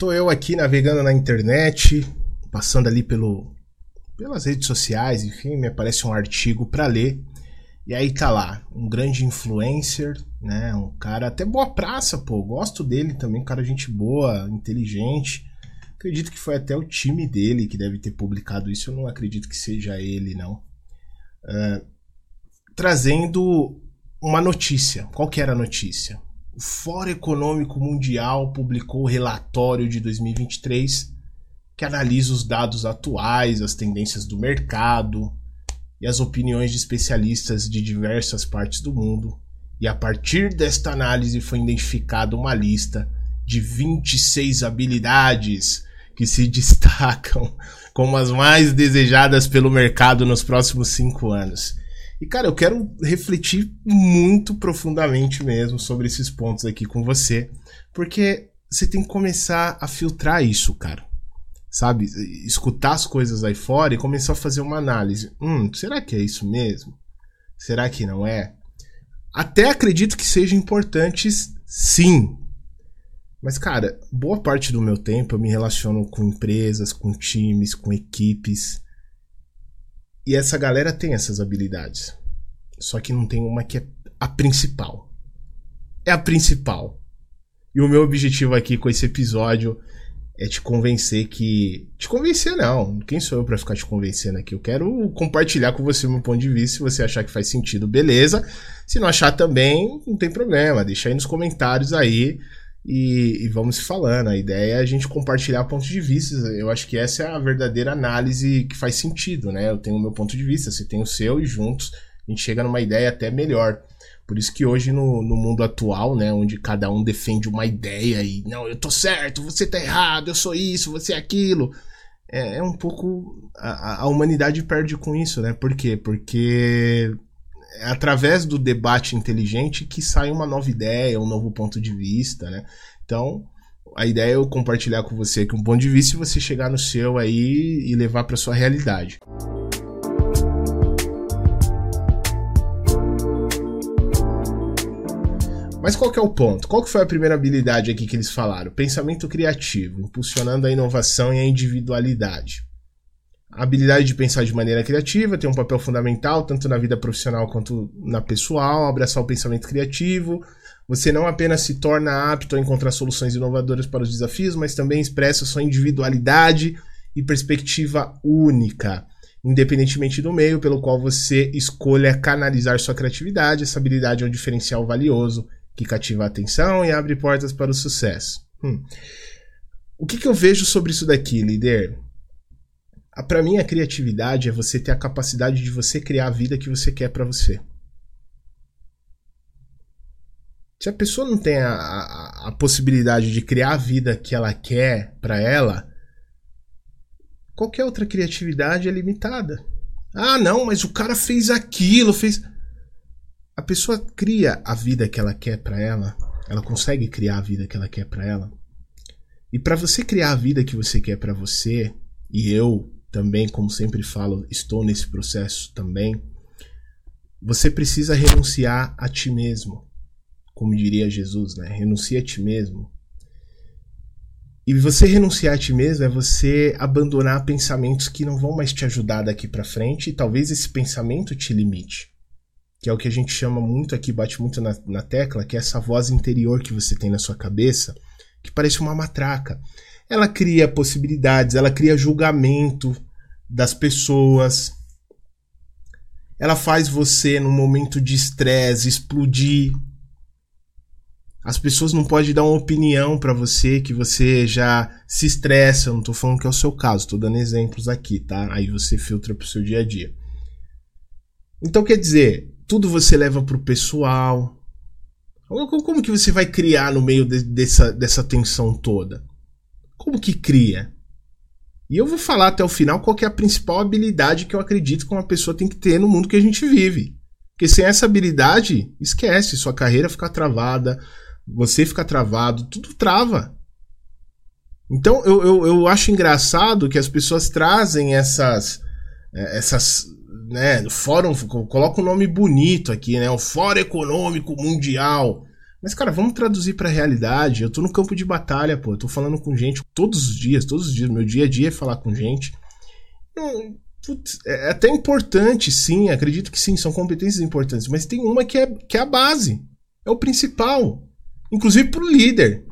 tô eu aqui navegando na internet, passando ali pelo, pelas redes sociais, enfim, me aparece um artigo para ler. E aí tá lá, um grande influencer, né? Um cara até boa praça, pô. Gosto dele também, um cara gente boa, inteligente. Acredito que foi até o time dele que deve ter publicado isso. Eu não acredito que seja ele, não. Uh, trazendo uma notícia. Qual que era a notícia? O Fórum Econômico Mundial publicou o relatório de 2023 que analisa os dados atuais, as tendências do mercado e as opiniões de especialistas de diversas partes do mundo. E a partir desta análise foi identificada uma lista de 26 habilidades que se destacam como as mais desejadas pelo mercado nos próximos cinco anos. E, cara, eu quero refletir muito profundamente mesmo sobre esses pontos aqui com você, porque você tem que começar a filtrar isso, cara. Sabe? Escutar as coisas aí fora e começar a fazer uma análise. Hum, será que é isso mesmo? Será que não é? Até acredito que sejam importantes, sim. Mas, cara, boa parte do meu tempo eu me relaciono com empresas, com times, com equipes. E essa galera tem essas habilidades. Só que não tem uma que é a principal. É a principal. E o meu objetivo aqui com esse episódio é te convencer que. Te convencer, não. Quem sou eu para ficar te convencendo aqui? Eu quero compartilhar com você o meu ponto de vista. Se você achar que faz sentido, beleza. Se não achar também, não tem problema. Deixa aí nos comentários aí e, e, vamos falando. A ideia é a gente compartilhar pontos de vista. Eu acho que essa é a verdadeira análise que faz sentido, né? Eu tenho o meu ponto de vista, você tem o seu e juntos a gente chega numa ideia até melhor. Por isso que hoje no, no mundo atual, né, onde cada um defende uma ideia e não, eu tô certo, você tá errado, eu sou isso, você é aquilo, é, é um pouco a, a humanidade perde com isso, né? Por quê? Porque é através do debate inteligente que sai uma nova ideia, um novo ponto de vista, né? Então, a ideia é eu compartilhar com você aqui um ponto de vista e você chegar no seu aí e levar para sua realidade. Mas qual que é o ponto? Qual que foi a primeira habilidade aqui que eles falaram? Pensamento criativo, impulsionando a inovação e a individualidade. A habilidade de pensar de maneira criativa tem um papel fundamental tanto na vida profissional quanto na pessoal, abraçar o pensamento criativo. Você não apenas se torna apto a encontrar soluções inovadoras para os desafios, mas também expressa sua individualidade e perspectiva única, independentemente do meio pelo qual você escolha canalizar sua criatividade. Essa habilidade é um diferencial valioso que cativa a atenção e abre portas para o sucesso. Hum. O que, que eu vejo sobre isso daqui, líder? Para mim, a criatividade é você ter a capacidade de você criar a vida que você quer para você. Se a pessoa não tem a, a, a, possibilidade de criar a vida que ela quer para ela, qualquer outra criatividade é limitada. Ah, não, mas o cara fez aquilo, fez. A pessoa cria a vida que ela quer para ela, ela consegue criar a vida que ela quer para ela. E para você criar a vida que você quer para você, e eu também, como sempre falo, estou nesse processo também. Você precisa renunciar a ti mesmo, como diria Jesus, né? Renuncia a ti mesmo. E você renunciar a ti mesmo é você abandonar pensamentos que não vão mais te ajudar daqui para frente e talvez esse pensamento te limite. Que é o que a gente chama muito aqui, bate muito na, na tecla, que é essa voz interior que você tem na sua cabeça, que parece uma matraca ela cria possibilidades, ela cria julgamento das pessoas. Ela faz você, num momento de estresse, explodir. As pessoas não podem dar uma opinião para você que você já se estressa. Eu não tô falando que é o seu caso, tô dando exemplos aqui, tá? Aí você filtra pro seu dia a dia. Então quer dizer, tudo você leva pro pessoal. Como que você vai criar no meio de, dessa, dessa tensão toda? Como que cria? E eu vou falar até o final qual é a principal habilidade que eu acredito que uma pessoa tem que ter no mundo que a gente vive. Porque sem essa habilidade, esquece, sua carreira fica travada, você fica travado, tudo trava. Então eu, eu, eu acho engraçado que as pessoas trazem essas. Eh, essas né, fórum, coloca um nome bonito aqui, né? O Fórum Econômico Mundial Mas, cara, vamos traduzir pra realidade. Eu tô no campo de batalha, pô. Eu tô falando com gente todos os dias, todos os dias. Meu dia a dia é falar com gente. Hum, putz, é até importante, sim. Acredito que sim, são competências importantes. Mas tem uma que é, que é a base. É o principal. Inclusive pro líder.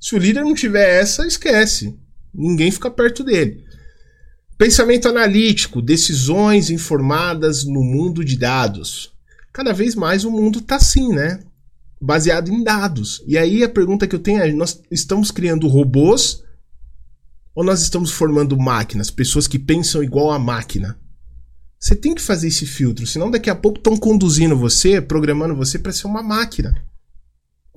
Se o líder não tiver essa, esquece. Ninguém fica perto dele. Pensamento analítico, decisões informadas no mundo de dados. Cada vez mais o mundo tá assim, né? Baseado em dados. E aí a pergunta que eu tenho é: nós estamos criando robôs ou nós estamos formando máquinas, pessoas que pensam igual a máquina? Você tem que fazer esse filtro, senão daqui a pouco estão conduzindo você, programando você para ser uma máquina.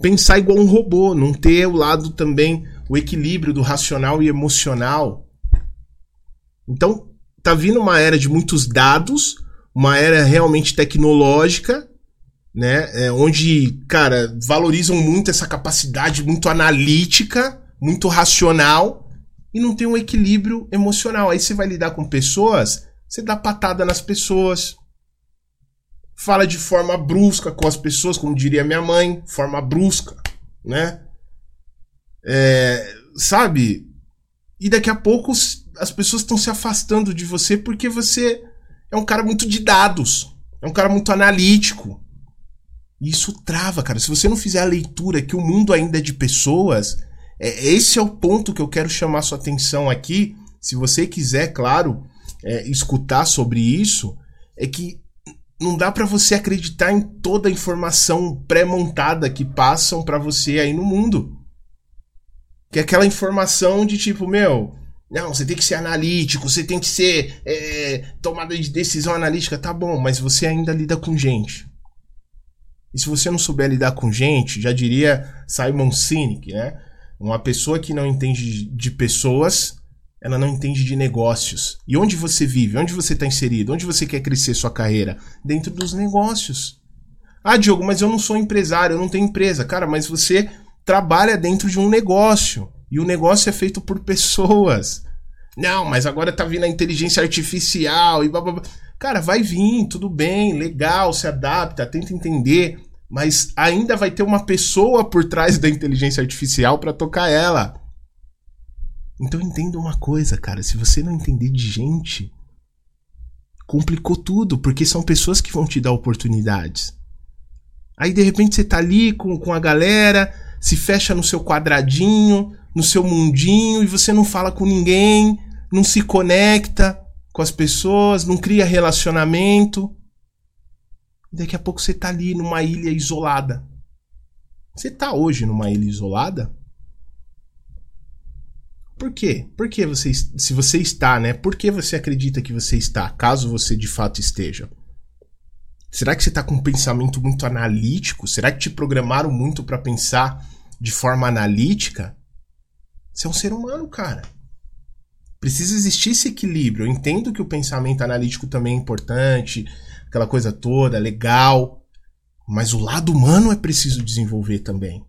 Pensar igual um robô, não ter o lado também, o equilíbrio do racional e emocional. Então, tá vindo uma era de muitos dados, uma era realmente tecnológica, né? É, onde, cara, valorizam muito essa capacidade muito analítica, muito racional, e não tem um equilíbrio emocional. Aí você vai lidar com pessoas, você dá patada nas pessoas, fala de forma brusca com as pessoas, como diria minha mãe, forma brusca, né? É, sabe? E daqui a pouco as pessoas estão se afastando de você porque você é um cara muito de dados, é um cara muito analítico. E isso trava, cara. Se você não fizer a leitura que o mundo ainda é de pessoas, é, esse é o ponto que eu quero chamar sua atenção aqui. Se você quiser, claro, é, escutar sobre isso, é que não dá para você acreditar em toda a informação pré-montada que passam para você aí no mundo. Que é aquela informação de tipo, meu, não, você tem que ser analítico, você tem que ser é, tomada de decisão analítica, tá bom, mas você ainda lida com gente. E se você não souber lidar com gente, já diria Simon Sinek, né? Uma pessoa que não entende de pessoas ela não entende de negócios. E onde você vive? Onde você está inserido? Onde você quer crescer sua carreira? Dentro dos negócios. Ah, Diogo, mas eu não sou empresário, eu não tenho empresa. Cara, mas você trabalha dentro de um negócio. E o negócio é feito por pessoas. Não, mas agora tá vindo a inteligência artificial e blá, blá, blá. Cara, vai vir, tudo bem, legal, se adapta, tenta entender. Mas ainda vai ter uma pessoa por trás da inteligência artificial para tocar ela. Então entenda uma coisa, cara, se você não entender de gente, complicou tudo, porque são pessoas que vão te dar oportunidades. Aí de repente você tá ali com, com a galera, se fecha no seu quadradinho, no seu mundinho, e você não fala com ninguém, não se conecta com as pessoas, não cria relacionamento. Daqui a pouco você tá ali numa ilha isolada. Você tá hoje numa ilha isolada? Por quê? Por que você, se você está, né? Por que você acredita que você está, caso você de fato esteja? Será que você está com um pensamento muito analítico? Será que te programaram muito para pensar de forma analítica? Você é um ser humano, cara. Precisa existir esse equilíbrio. Eu entendo que o pensamento analítico também é importante, aquela coisa toda, legal. Mas o lado humano é preciso desenvolver também.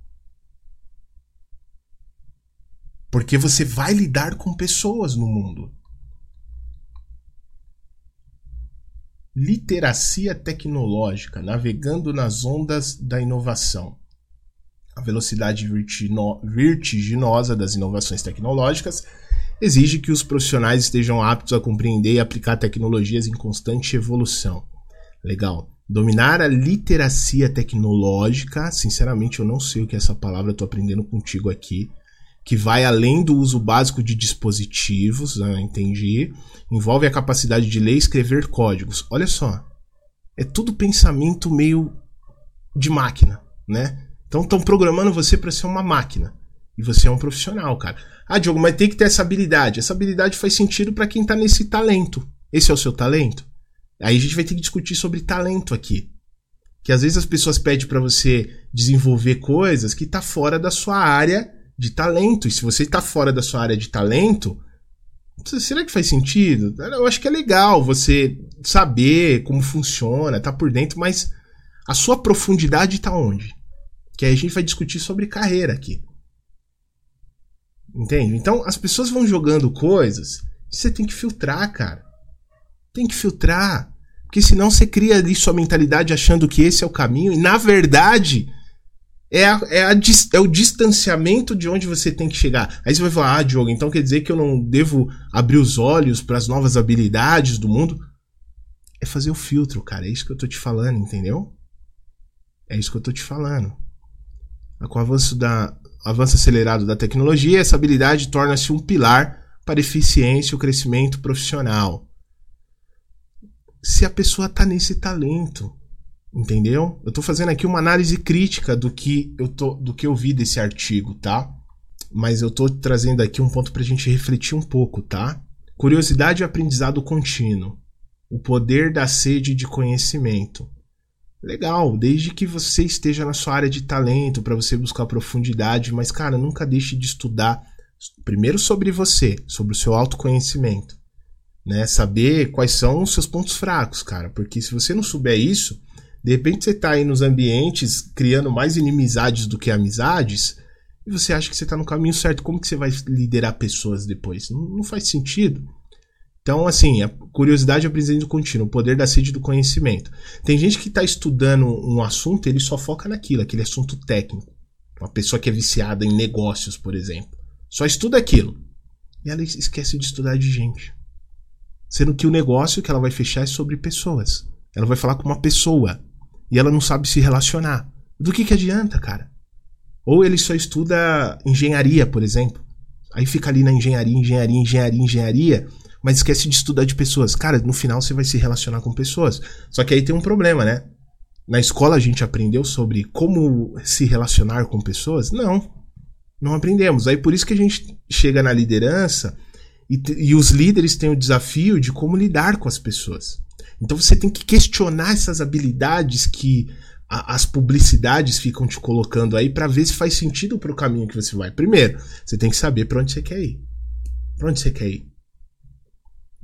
Porque você vai lidar com pessoas no mundo. Literacia tecnológica, navegando nas ondas da inovação. A velocidade vertiginosa das inovações tecnológicas exige que os profissionais estejam aptos a compreender e aplicar tecnologias em constante evolução. Legal. Dominar a literacia tecnológica, sinceramente eu não sei o que é essa palavra, estou aprendendo contigo aqui que vai além do uso básico de dispositivos, né, entendi. Envolve a capacidade de ler e escrever códigos. Olha só, é tudo pensamento meio de máquina, né? Então estão programando você para ser uma máquina. E você é um profissional, cara. Ah, Diogo, mas tem que ter essa habilidade. Essa habilidade faz sentido para quem tá nesse talento. Esse é o seu talento? Aí a gente vai ter que discutir sobre talento aqui. Que às vezes as pessoas pedem para você desenvolver coisas que tá fora da sua área de talento. E se você está fora da sua área de talento, será que faz sentido? Eu acho que é legal você saber como funciona, tá por dentro, mas a sua profundidade está onde? Que aí a gente vai discutir sobre carreira aqui. Entende? Então as pessoas vão jogando coisas, você tem que filtrar, cara. Tem que filtrar. Porque senão você cria ali sua mentalidade achando que esse é o caminho, e na verdade É, a, é, a, é, o distanciamento de onde você tem que chegar. Aí você vai falar, ah, Diogo, então quer dizer que eu não devo abrir os olhos para as novas habilidades do mundo? É fazer o filtro, cara. É isso que eu tô te falando, entendeu? É isso que eu tô te falando. Com o avanço, da, avanço acelerado da tecnologia, essa habilidade torna-se um pilar para a eficiência e o crescimento profissional. Se a pessoa tá nesse talento, Entendeu? Eu tô fazendo aqui uma análise crítica do que eu tô, do que eu vi desse artigo, tá? Mas eu tô trazendo aqui um ponto pra gente refletir um pouco, tá? Curiosidade e aprendizado contínuo. O poder da sede de conhecimento. Legal, desde que você esteja na sua área de talento para você buscar profundidade, mas cara, nunca deixe de estudar primeiro sobre você, sobre o seu autoconhecimento, né? Saber quais são os seus pontos fracos, cara, porque se você não souber isso, de repente você está aí nos ambientes criando mais inimizades do que amizades e você acha que você está no caminho certo. Como que você vai liderar pessoas depois? Não, não faz sentido. Então, assim, a curiosidade é aprendizado contínuo, o poder da sede do conhecimento. Tem gente que está estudando um assunto, ele só foca naquilo, aquele assunto técnico. Uma pessoa que é viciada em negócios, por exemplo. Só estuda aquilo. E ela esquece de estudar de gente. Sendo que o negócio que ela vai fechar é sobre pessoas. Ela vai falar com uma pessoa e ela não sabe se relacionar. Do que, que adianta, cara? Ou ele só estuda engenharia, por exemplo. Aí fica ali na engenharia, engenharia, engenharia, engenharia, mas esquece de estudar de pessoas. Cara, no final você vai se relacionar com pessoas. Só que aí tem um problema, né? Na escola a gente aprendeu sobre como se relacionar com pessoas? Não. Não aprendemos. Aí por isso que a gente chega na liderança e, e os líderes têm o desafio de como lidar com as pessoas. Então você tem que questionar essas habilidades que as publicidades ficam te colocando aí para ver se faz sentido para o caminho que você vai. Primeiro, você tem que saber para onde você quer ir. Para onde você quer ir?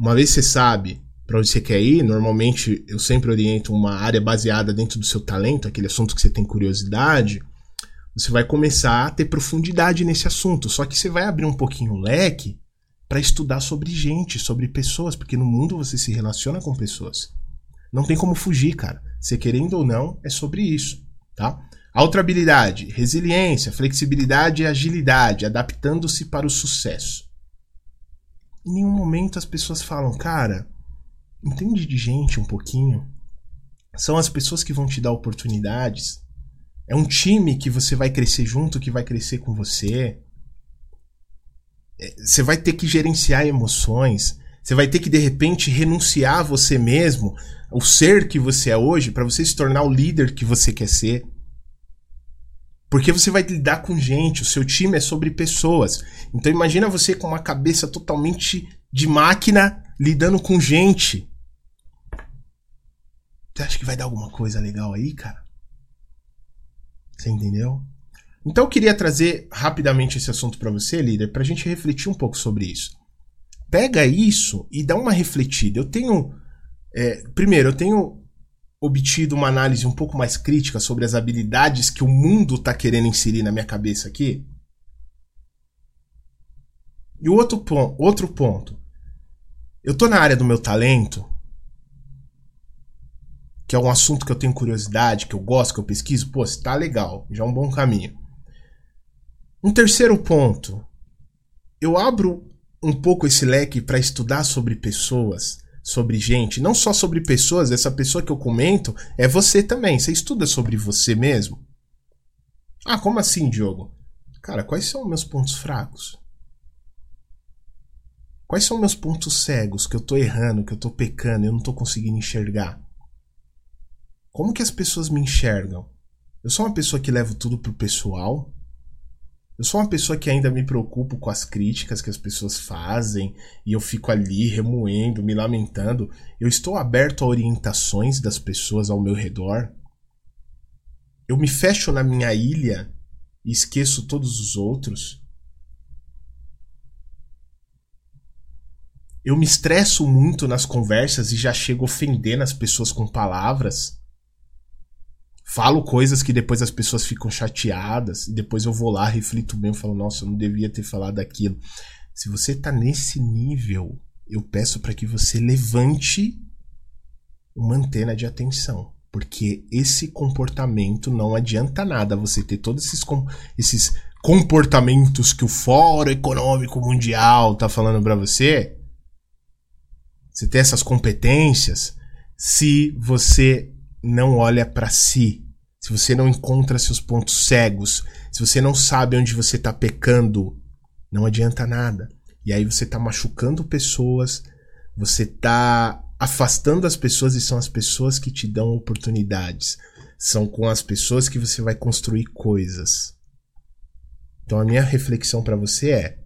Uma vez você sabe para onde você quer ir, normalmente eu sempre oriento uma área baseada dentro do seu talento, aquele assunto que você tem curiosidade. Você vai começar a ter profundidade nesse assunto, só que você vai abrir um pouquinho o leque para estudar sobre gente, sobre pessoas, porque no mundo você se relaciona com pessoas. Não tem como fugir, cara. Você querendo ou não, é sobre isso, tá? A outra habilidade, resiliência, flexibilidade e agilidade, adaptando-se para o sucesso. Em nenhum momento as pessoas falam, cara, entende de gente um pouquinho. São as pessoas que vão te dar oportunidades. É um time que você vai crescer junto, que vai crescer com você você vai ter que gerenciar emoções, você vai ter que de repente renunciar a você mesmo, o ser que você é hoje, para você se tornar o líder que você quer ser. Porque você vai lidar com gente, o seu time é sobre pessoas. Então imagina você com uma cabeça totalmente de máquina lidando com gente. Você acha que vai dar alguma coisa legal aí, cara? Você entendeu? Então eu queria trazer rapidamente esse assunto para você, líder, para a gente refletir um pouco sobre isso. Pega isso e dá uma refletida. Eu tenho. É, primeiro, eu tenho obtido uma análise um pouco mais crítica sobre as habilidades que o mundo está querendo inserir na minha cabeça aqui. E o outro, ponto, outro ponto. Eu tô na área do meu talento, que é um assunto que eu tenho curiosidade, que eu gosto, que eu pesquiso. Pô, está legal, já é um bom caminho. Um terceiro ponto. Eu abro um pouco esse leque para estudar sobre pessoas, sobre gente, não só sobre pessoas, essa pessoa que eu comento é você também. Você estuda sobre você mesmo? Ah, como assim, Diogo? Cara, quais são meus pontos fracos? Quais são meus pontos cegos que eu tô errando, que eu tô pecando, eu não tô conseguindo enxergar? Como que as pessoas me enxergam? Eu sou uma pessoa que levo tudo pro pessoal? Eu sou uma pessoa que ainda me preocupo com as críticas que as pessoas fazem e eu fico ali remoendo, me lamentando. Eu estou aberto a orientações das pessoas ao meu redor. Eu me fecho na minha ilha e esqueço todos os outros. Eu me estresso muito nas conversas e já chego ofendendo as pessoas com palavras falo coisas que depois as pessoas ficam chateadas, e depois eu vou lá, reflito bem, eu falo, nossa, eu não devia ter falado aquilo. Se você tá nesse nível, eu peço para que você levante uma antena de atenção. Porque esse comportamento não adianta nada você ter todos esses, com, esses comportamentos que o Fórum Econômico Mundial tá falando para você. Você ter essas competências se você não olha para si, se você não encontra seus pontos cegos, se você não sabe onde você tá pecando, não adianta nada. E aí você tá machucando pessoas, você tá afastando as pessoas e são as pessoas que te dão oportunidades. São com as pessoas que você vai construir coisas. Então a minha reflexão para você é: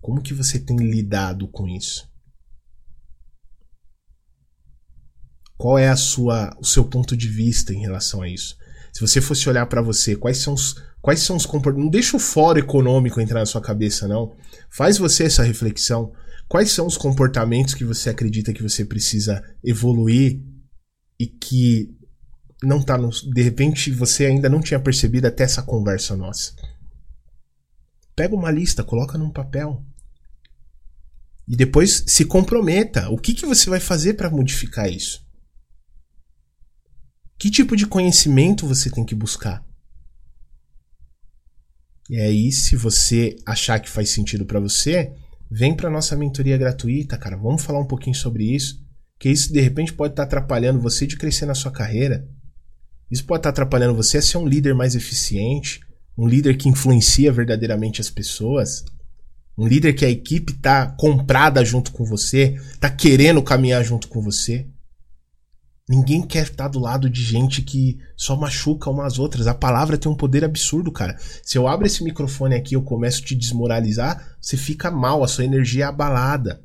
como que você tem lidado com isso? Qual é a sua, o seu ponto de vista em relação a isso? Se você fosse olhar para você, quais são os quais são os comportamentos? Não deixa o fora econômico entrar na sua cabeça não. Faz você essa reflexão. Quais são os comportamentos que você acredita que você precisa evoluir e que não tá no, de repente você ainda não tinha percebido até essa conversa nossa? Pega uma lista, coloca num papel. E depois se comprometa. O que, que você vai fazer para modificar isso? Que tipo de conhecimento você tem que buscar? E aí, se você achar que faz sentido para você, vem para nossa mentoria gratuita, cara. Vamos falar um pouquinho sobre isso, que isso de repente pode estar tá atrapalhando você de crescer na sua carreira. Isso pode estar tá atrapalhando você a ser um líder mais eficiente, um líder que influencia verdadeiramente as pessoas, um líder que a equipe tá comprada junto com você, tá querendo caminhar junto com você. Ninguém quer estar do lado de gente que só machuca umas outras. A palavra tem um poder absurdo, cara. Se eu abro esse microfone aqui e eu começo a te desmoralizar, você fica mal, a sua energia é abalada.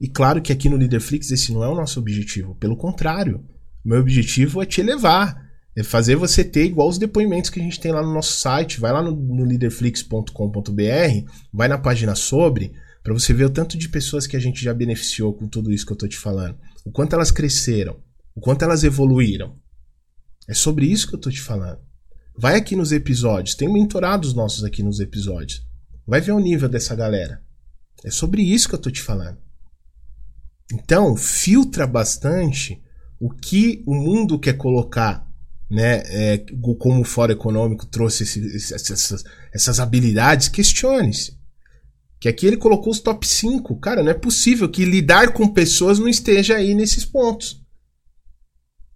E claro que aqui no Leaderflix esse não é o nosso objetivo. Pelo contrário, meu objetivo é te elevar. É fazer você ter igual os depoimentos que a gente tem lá no nosso site. Vai lá no, no leaderflix.com.br, vai na página sobre, para você ver o tanto de pessoas que a gente já beneficiou com tudo isso que eu tô te falando. O quanto elas cresceram o quanto elas evoluíram. É sobre isso que eu tô te falando. Vai aqui nos episódios, tem mentorados nossos aqui nos episódios. Vai ver o nível dessa galera. É sobre isso que eu tô te falando. Então, filtra bastante o que o mundo quer colocar, né? É, como o Fórum Econômico trouxe esse, essas, essas habilidades, questione-se. Que aqui ele colocou os top 5. Cara, não é possível que lidar com pessoas não esteja aí nesses pontos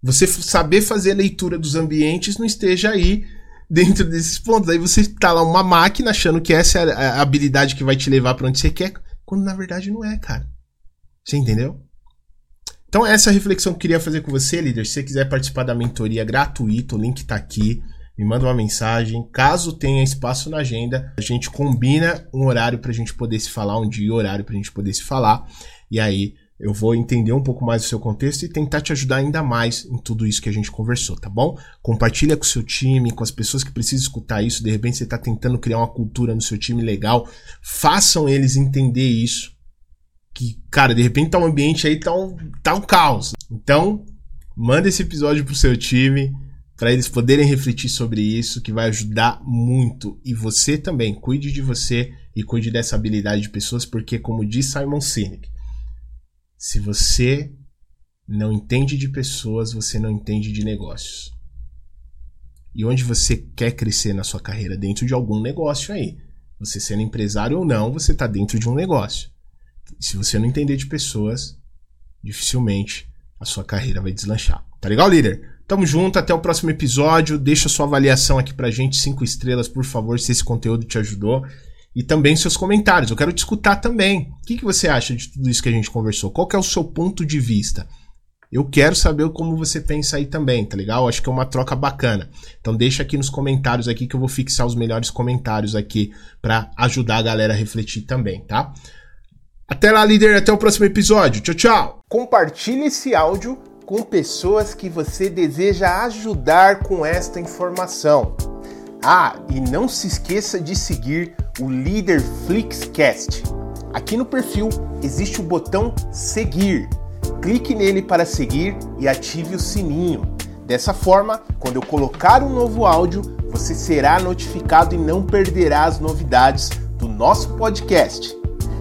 você saber fazer a leitura dos ambientes não esteja aí dentro desses pontos. Aí você tá lá uma máquina achando que essa é a habilidade que vai te levar para onde você quer, quando na verdade não é, cara. Você entendeu? Então essa é a reflexão que eu queria fazer com você, líder. Se você quiser participar da mentoria gratuita, o link tá aqui. Me manda uma mensagem. Caso tenha espaço na agenda, a gente combina um horário pra gente poder se falar, um dia e horário pra gente poder se falar. E aí eu vou entender um pouco mais o seu contexto e tentar te ajudar ainda mais em tudo isso que a gente conversou, tá bom? Compartilha com o seu time, com as pessoas que precisam escutar isso. De repente você está tentando criar uma cultura no seu time legal. Façam eles entender isso. Que, cara, de repente tá um ambiente aí, tá um, tá um caos. Então, manda esse episódio pro seu time para eles poderem refletir sobre isso, que vai ajudar muito. E você também, cuide de você e cuide dessa habilidade de pessoas, porque, como diz Simon Sinek, se você não entende de pessoas, você não entende de negócios. E onde você quer crescer na sua carreira? Dentro de algum negócio aí. Você sendo empresário ou não, você está dentro de um negócio. Se você não entender de pessoas, dificilmente a sua carreira vai deslanchar. Tá legal, líder? Tamo junto, até o próximo episódio. Deixa sua avaliação aqui pra gente, cinco estrelas, por favor, se esse conteúdo te ajudou e também seus comentários. Eu quero te escutar também. O que, que você acha de tudo isso que a gente conversou? Qual é o seu ponto de vista? Eu quero saber como você pensa aí também, tá legal? Acho que é uma troca bacana. Então deixa aqui nos comentários aqui que eu vou fixar os melhores comentários aqui para ajudar a galera a refletir também, tá? Até lá, líder, até o próximo episódio. Tchau, tchau. Compartilhe esse áudio com pessoas que você deseja ajudar com esta informação. Ah, e não se esqueça de seguir o Líder Flixcast. Aqui no perfil existe o botão seguir. Clique nele para seguir e ative o sininho. Dessa forma, quando eu colocar um novo áudio, você será notificado e não perderá as novidades do nosso podcast.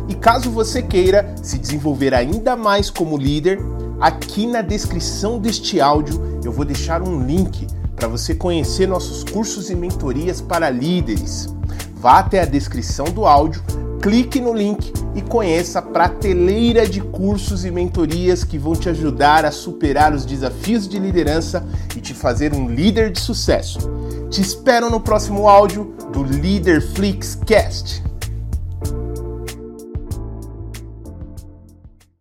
E caso você queira se desenvolver ainda mais como líder, Aqui na descrição deste áudio eu vou deixar um link para você conhecer nossos cursos e mentorias para líderes. Vá até a descrição do áudio, clique no link e conheça a prateleira de cursos e mentorias que vão te ajudar a superar os desafios de liderança e te fazer um líder de sucesso. Te espero no próximo áudio do Leader Flix Cast.